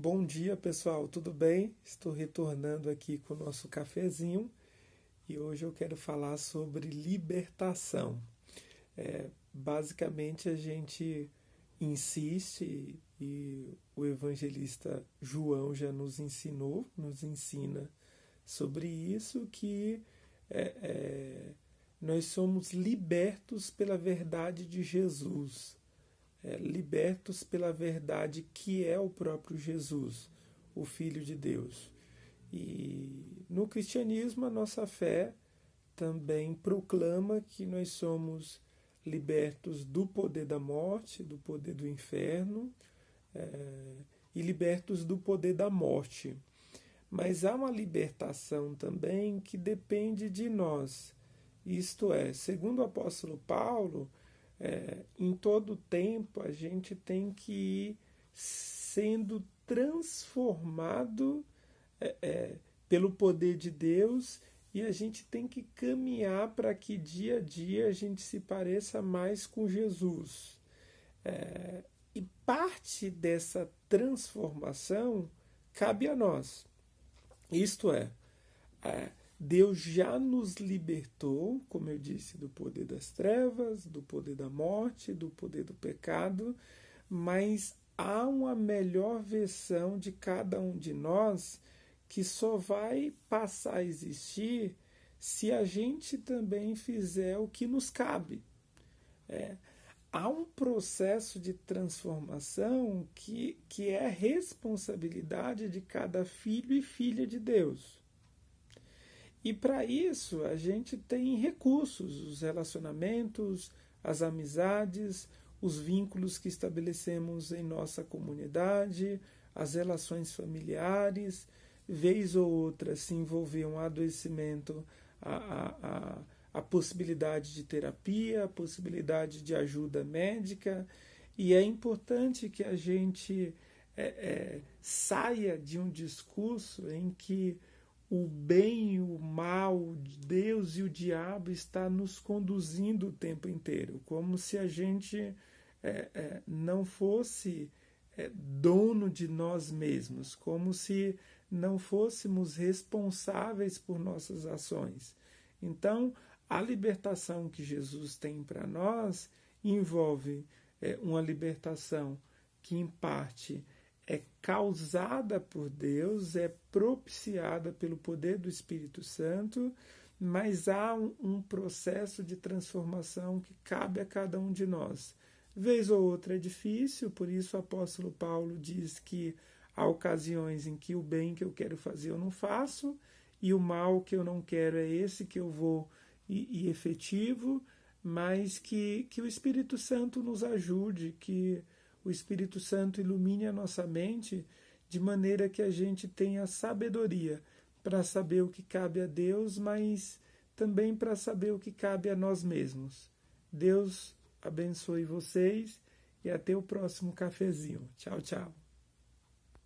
Bom dia, pessoal, tudo bem? Estou retornando aqui com o nosso cafezinho e hoje eu quero falar sobre libertação. É, basicamente, a gente insiste e o evangelista João já nos ensinou, nos ensina sobre isso, que é, é, nós somos libertos pela verdade de Jesus é, libertos pela verdade que é o próprio Jesus, o Filho de Deus. E no cristianismo, a nossa fé também proclama que nós somos libertos do poder da morte, do poder do inferno é, e libertos do poder da morte. Mas há uma libertação também que depende de nós. Isto é, segundo o apóstolo Paulo, é, em todo tempo a gente tem que ir sendo transformado é, é, pelo poder de Deus e a gente tem que caminhar para que dia a dia a gente se pareça mais com Jesus. É, e parte dessa transformação cabe a nós. Isto é, é Deus já nos libertou, como eu disse, do poder das trevas, do poder da morte, do poder do pecado, mas há uma melhor versão de cada um de nós que só vai passar a existir se a gente também fizer o que nos cabe. É, há um processo de transformação que, que é responsabilidade de cada filho e filha de Deus. E para isso a gente tem recursos, os relacionamentos, as amizades, os vínculos que estabelecemos em nossa comunidade, as relações familiares, vez ou outra se envolver um adoecimento, a, a, a, a possibilidade de terapia, a possibilidade de ajuda médica, e é importante que a gente é, é, saia de um discurso em que o bem e o mal, Deus e o diabo está nos conduzindo o tempo inteiro, como se a gente é, é, não fosse é, dono de nós mesmos, como se não fôssemos responsáveis por nossas ações. Então, a libertação que Jesus tem para nós envolve é, uma libertação que, em parte, é causada por Deus, é propiciada pelo poder do Espírito Santo, mas há um, um, processo de transformação que cabe a cada um de nós. Vez ou outra é difícil, por isso o apóstolo Paulo diz que há ocasiões em que o bem que eu quero fazer eu não faço, e o mal que eu não quero é esse que eu vou e, e efetivo, mas que, que o Espírito Santo nos ajude, que o Espírito Santo ilumine a nossa mente de maneira que a gente tenha sabedoria para saber o que cabe a Deus, mas também para saber o que cabe a nós mesmos. Deus abençoe vocês e até o próximo cafezinho. Tchau, tchau.